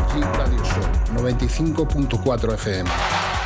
Radio Show 95.4 FM.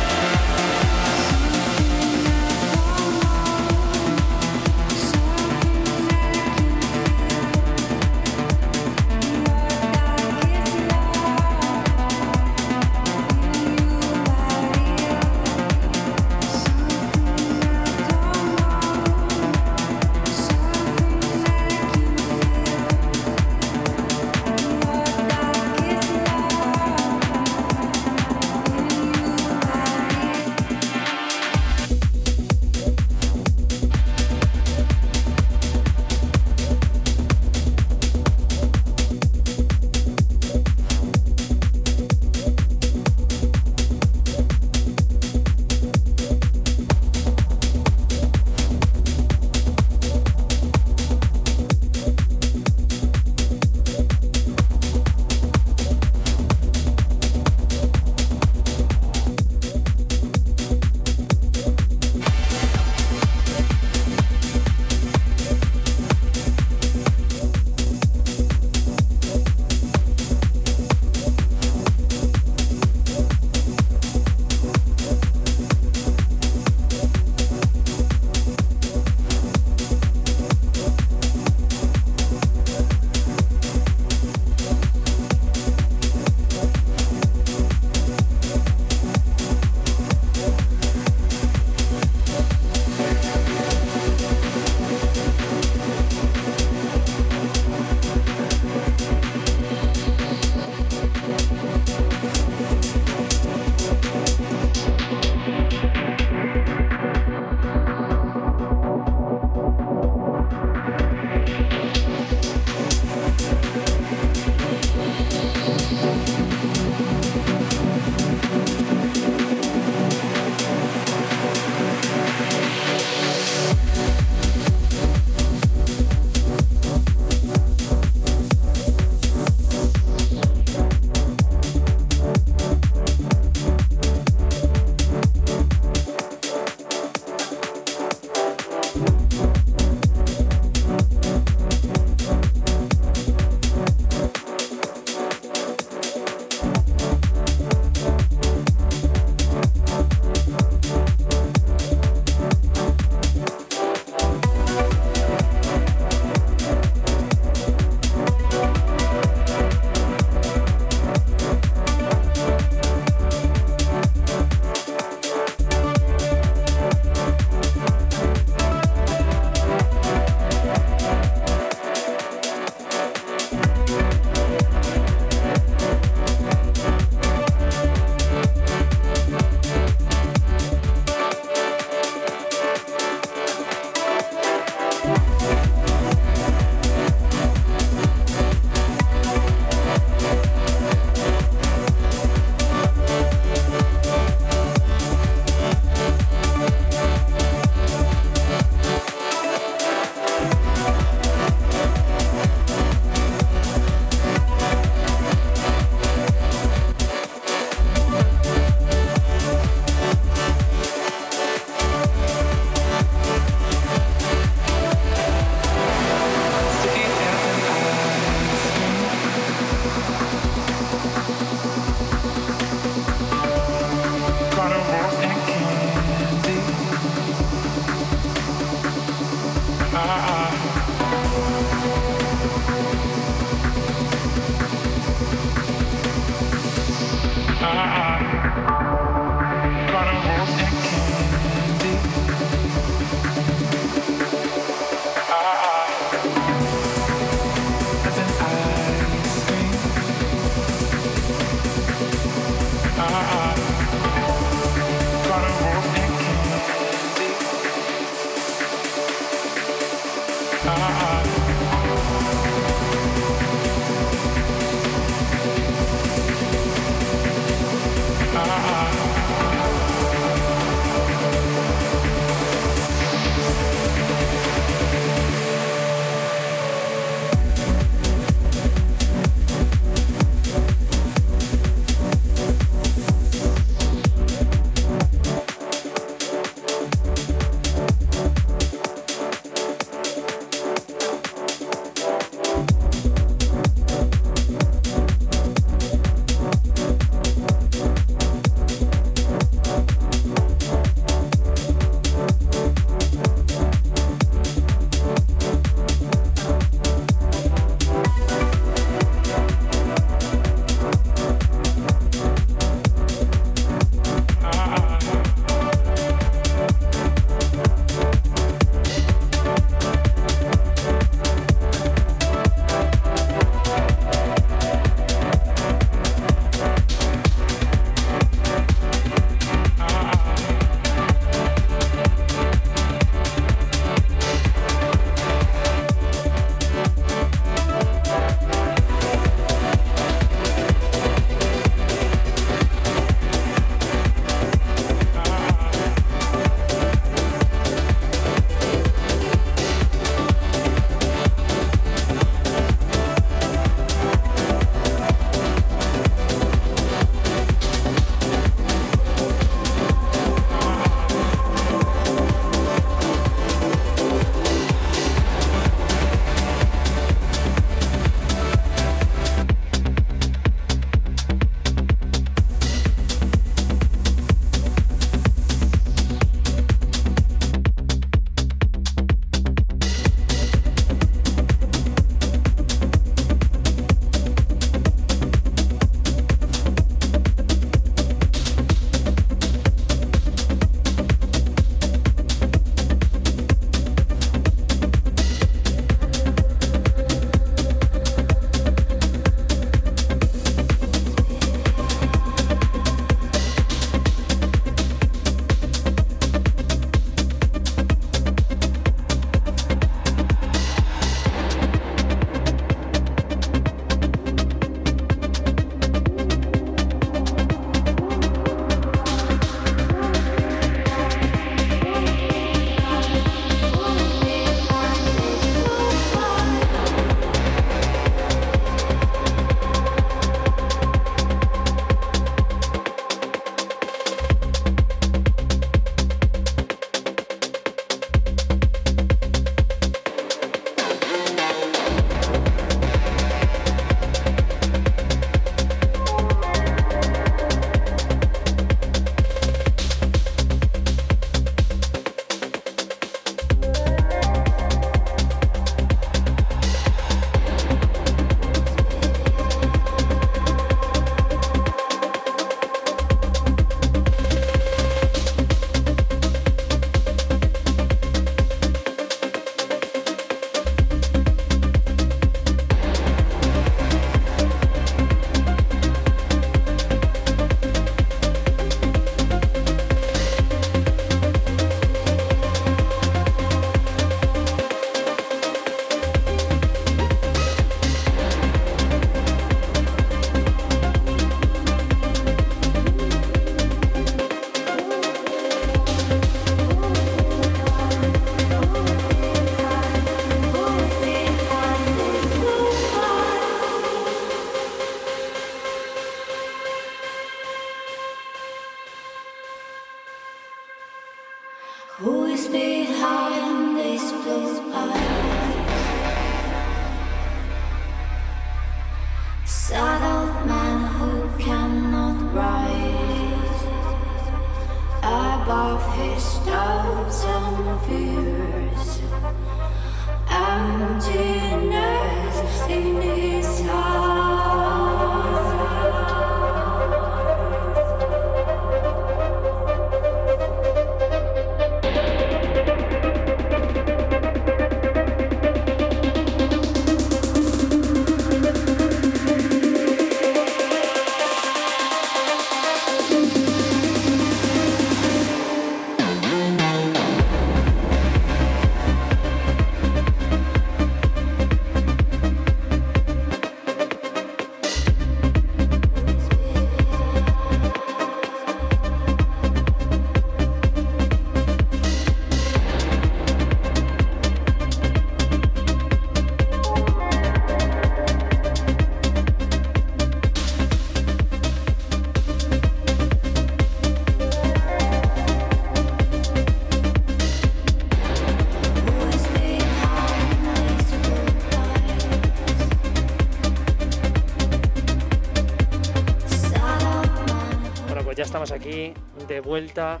Vuelta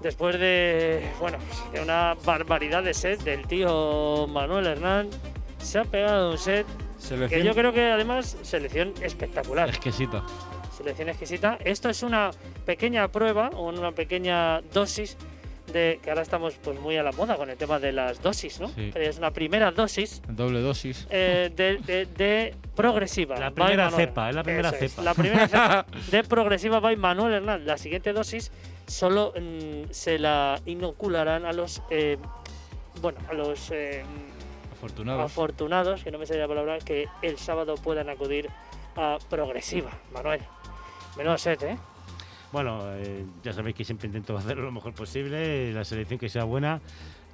después de, bueno, de una barbaridad de set del tío Manuel Hernán. Se ha pegado un set que yo creo que además selección espectacular. Exquisito. Selección exquisita. Esto es una pequeña prueba o una pequeña dosis de que ahora estamos pues muy a la moda con el tema de las dosis, ¿no? Sí. Es una primera dosis Doble dosis. eh, de, de- de progresiva. La primera cepa, es la primera Eso es, cepa. la primera cepa de progresiva by Manuel Hernán. La siguiente dosis solo mm, se la inocularán a los eh, bueno, a los eh, Afortunados. afortunados, que no me sale la palabra, que el sábado puedan acudir a progresiva, Manuel. Menudo set, ¿eh? Bueno, eh, ya sabéis que siempre intento hacerlo lo mejor posible, la selección que sea buena.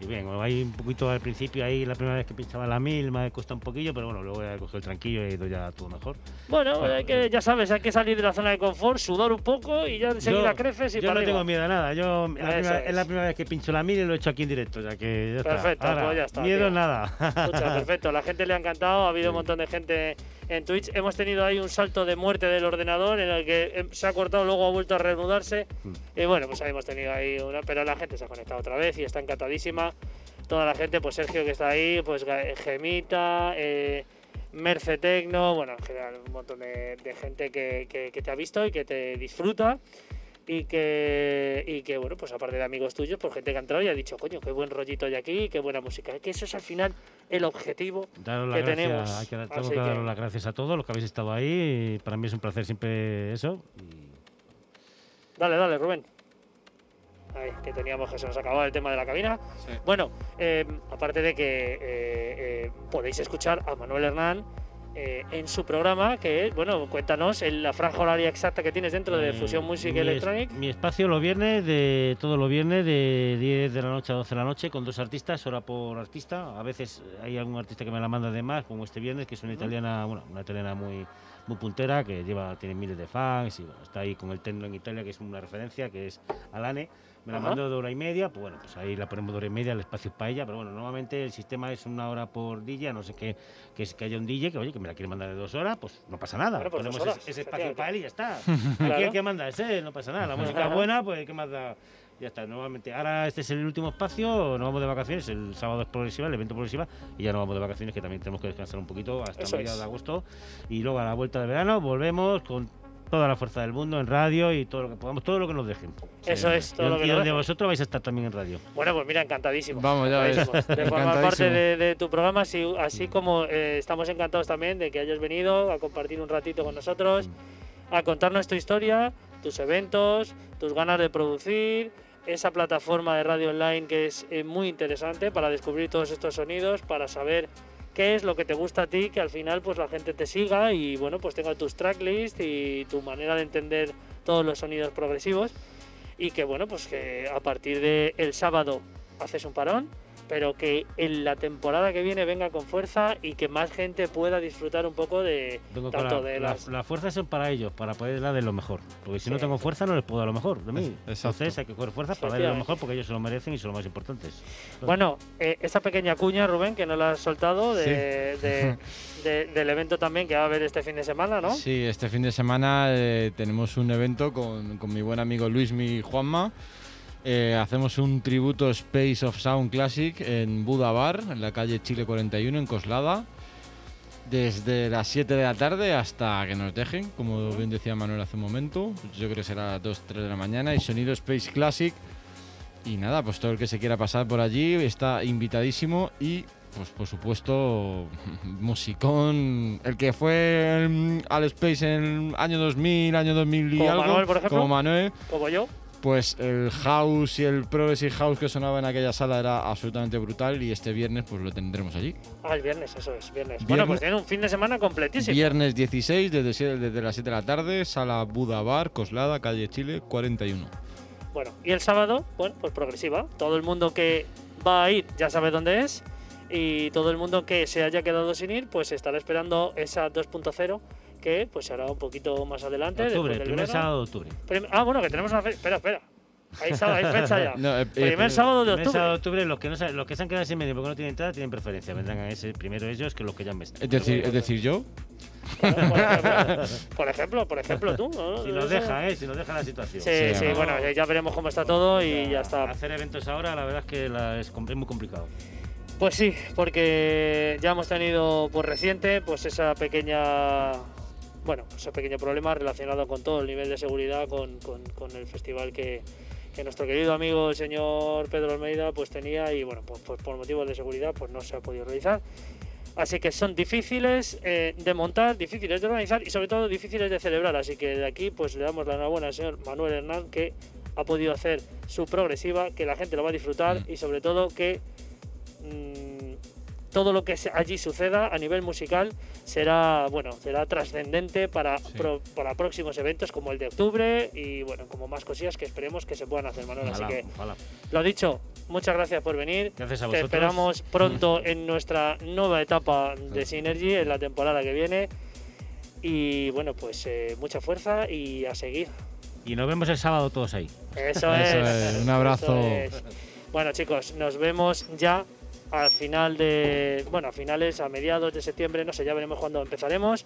Y bien, hay un poquito al principio ahí, la primera vez que pinchaba la mil, me cuesta un poquillo, pero bueno, luego he cogido el tranquillo y he ido ya todo mejor. Bueno, Bueno, hay que, ya sabes, hay que salir de la zona de confort, sudar un poco y ya enseguida creces y yo para no arriba. tengo miedo a nada, yo la primera- es. la primera vez que pincho la mil y lo he hecho aquí en directo, o sea que ya Perfecto, está. Ahora, pues ya está, Miedo tío. nada. Escucha, perfecto. La gente le ha encantado. Ha habido un montón de gente en Twitch. Hemos tenido ahí un salto de muerte del ordenador en el que eh, se ha cortado, luego ha vuelto a reanudarse. Mm. Y bueno, pues ahí hemos tenido ahí una. Pero la gente se ha conectado otra vez y está encantadísima. Toda la gente, pues Sergio que está ahí, pues Ga- Gemita, eh, Merce Tecno, bueno, en general un montón de, de gente que, que- que te ha visto y que te disfruta. Y que, y que, bueno, pues aparte de amigos tuyos, pues gente que ha entrado y ha dicho, coño, qué buen rollito hay aquí, qué buena música. Que eso es al final el objetivo. Daros que tenemos. hay que, dar- tengo Así que que- daros las gracias a todos los que habéis estado ahí. y Para mí es un placer siempre eso. y Dale, dale, Rubén. Ahí, que teníamos que se nos acababa el tema de la cabina. Bueno, eh, aparte de que eh, eh, podéis escuchar a Manuel Hernán eh, en su programa, que es, bueno, cuéntanos en la franja horaria exacta que tienes dentro de Eh, Fusion Music mi es- Electronic. Mi espacio los viernes, de todos los viernes, de 10 de la noche a 12 de la noche, con dos artistas, hora por artista. A veces hay algún artista que me la manda de más, como este viernes, que es una italiana, bueno, una italiana muy, muy puntera, que lleva, tiene miles de fans y bueno, está ahí con el techno en Italia, que es una referencia, que es Alane. Me la Ajá. mandó de hora y media, pues bueno, pues ahí la ponemos de hora y media, el espacio es para ella, pero bueno, normalmente el sistema es una hora por DJ, no sé qué, que es que haya un DJ que, oye, que me la quiere mandar de dos horas, pues no pasa nada. Bueno, pues Ponemos horas, ese, ese espacio para él y ya está. Claro. Aquí el que manda ese, no pasa nada. La música es buena, pues ¿qué más da? Ya está, nuevamente. Ahora este es el último espacio, nos vamos de vacaciones, el sábado es progresiva, el evento progresiva, y ya nos vamos de vacaciones, que también tenemos que descansar un poquito hasta mediados de agosto. Y luego a la vuelta de verano volvemos con toda la fuerza del mundo en radio y todo lo que podamos, todo lo que nos dejen. Eso es, todo y lo que y nos donde dejen. vosotros vais a estar también en radio. Bueno, pues mira, encantadísimos. Vamos, ya ves. encantadísimos De formar parte Encantadísimo. de, de tu programa, así, así como eh, estamos encantados también de que hayas venido a compartir un ratito con nosotros, a contarnos tu historia, tus eventos, tus ganas de producir, esa plataforma de radio online que es eh, muy interesante para descubrir todos estos sonidos, para saber qué es lo que te gusta a ti, que al final pues la gente te siga y bueno, pues tenga tus tracklist y tu manera de entender todos los sonidos progresivos. Y que bueno, pues que a partir del el sábado haces un parón pero que en la temporada que viene venga con fuerza y que más gente pueda disfrutar un poco de Tengo tanto la, de la- las las fuerzas son para ellos, para poder dar de lo mejor. Porque si no Sí. tengo fuerza, no les puedo dar lo mejor de mí. Exacto. Entonces hay que coger fuerza para darles lo mejor porque ellos se lo merecen y son los más importantes. Bueno, eh, esta pequeña cuña, Rubén, que no la has soltado, de, de- de- del evento también que va a haber este fin de semana, ¿no? Sí, este fin de semana eh, tenemos un evento con, con mi buen amigo Luis Mi Juanma. Eh, hacemos un tributo Space of Sound Classic en Buda Bar, en la calle Chile 41, en Coslada. Desde las 7 de la tarde hasta que nos dejen, como bien decía Manuel hace un momento. Yo creo que será a las 2, 3 de la mañana. Y sonido Space Classic. Y nada, pues todo el que se quiera pasar por allí está invitadísimo. Y pues por supuesto, musicón. El que fue mm, al Space en el año 2000, año 2000 y Como algo. Manuel, por ejemplo. Como Manuel. Como yo. Pues el house y el progressive house que sonaba en aquella sala era absolutamente brutal. Y este viernes, pues lo tendremos allí. Ah, el viernes, eso es, viernes. Bueno, pues tiene un fin de semana completísimo. Viernes 16, desde, las 7 de la tarde, sala Buda Bar, Coslada, calle Chile 41. Bueno, y el sábado, bueno, pues progresiva. Todo el mundo que va a ir ya sabe dónde es. Y todo el mundo que se haya quedado sin ir, pues estará esperando esa 2.0 que pues se hará un poquito más adelante. Octubre, del primer verano. sábado de octubre. Prim- ah, bueno, que tenemos una fecha. Espera, espera. Hay, sábado, hay fecha ya. No, eh, eh, Primer eh, sábado de Primer sábado de octubre. octubre, los que, no, los que se han quedado sin medio porque no tienen entrada tienen preferencia. Vendrán a ese primero ellos que los que ya han vestido. Es decir, es decir, yo. Por ejemplo, por ejemplo, por ejemplo, tú. ¿no? Si nos deja, ¿eh? Si nos deja la situación. Sí, Sí, bueno, ya veremos cómo está todo y ya está. Hacer eventos ahora, la verdad es que la- es, es muy complicado. Pues sí, porque ya hemos tenido pues reciente pues esa pequeña bueno, ese pequeño problema relacionado con todo el nivel de seguridad con, con- con el festival que, que nuestro querido amigo el señor Pedro Almeida pues tenía y bueno, pues, pues por motivos de seguridad pues no se ha podido realizar. Así que son difíciles eh, de montar, difíciles de organizar y sobre todo difíciles de celebrar. Así que de aquí pues le damos la enhorabuena al señor Manuel Hernán que ha podido hacer su progresiva, que la gente lo va a disfrutar y sobre todo que mm, todo lo que allí suceda a nivel musical será bueno será trascendente para, pro- para próximos eventos como el de octubre y bueno como más cosillas que esperemos que se puedan hacer Manuel así que ojalá. lo dicho muchas gracias por venir Gracias a te vosotros. esperamos pronto en nuestra nueva etapa de Synergy en la temporada que viene y bueno pues eh, mucha fuerza y a seguir Y nos vemos el sábado todos ahí. eso, Eso es. es, un abrazo. eso es. Bueno, chicos, nos vemos ya al final de. Bueno, a finales, a mediados de septiembre, no sé, ya veremos cuándo empezaremos.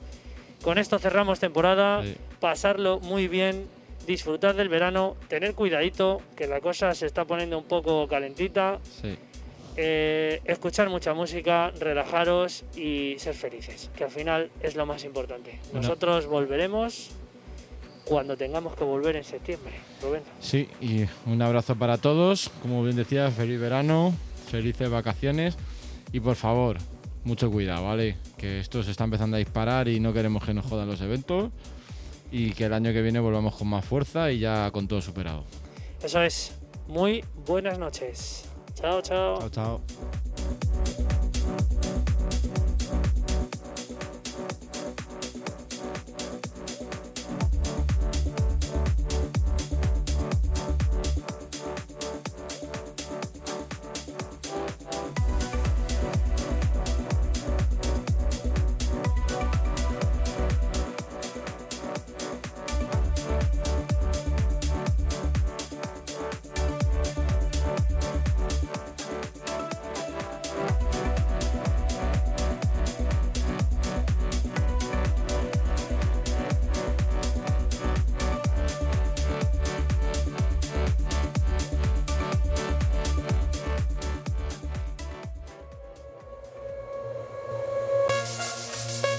Con esto cerramos temporada. Sí. Pasarlo muy bien, disfrutar del verano, tener cuidadito, que la cosa se está poniendo un poco calentita. Sí. eh, escuchar mucha música, relajaros y ser felices, que al final es lo más importante. Bueno. Nosotros volveremos cuando tengamos que volver en septiembre. Rubén. Sí, y un abrazo para todos. Como bien decía, feliz verano, felices vacaciones. Y por favor, mucho cuidado, ¿vale? Que esto se está empezando a disparar y no queremos que nos jodan los eventos. Y que el año que viene volvamos con más fuerza y ya con todo superado. Eso es. Muy buenas noches. Chao, chao. Chao, chao.